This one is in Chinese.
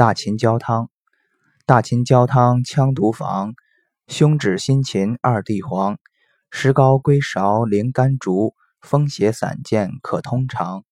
大秦焦汤，大秦焦汤羌毒防，胸指辛芩二地黄，石膏归芍灵甘竹，风邪散见，可通常。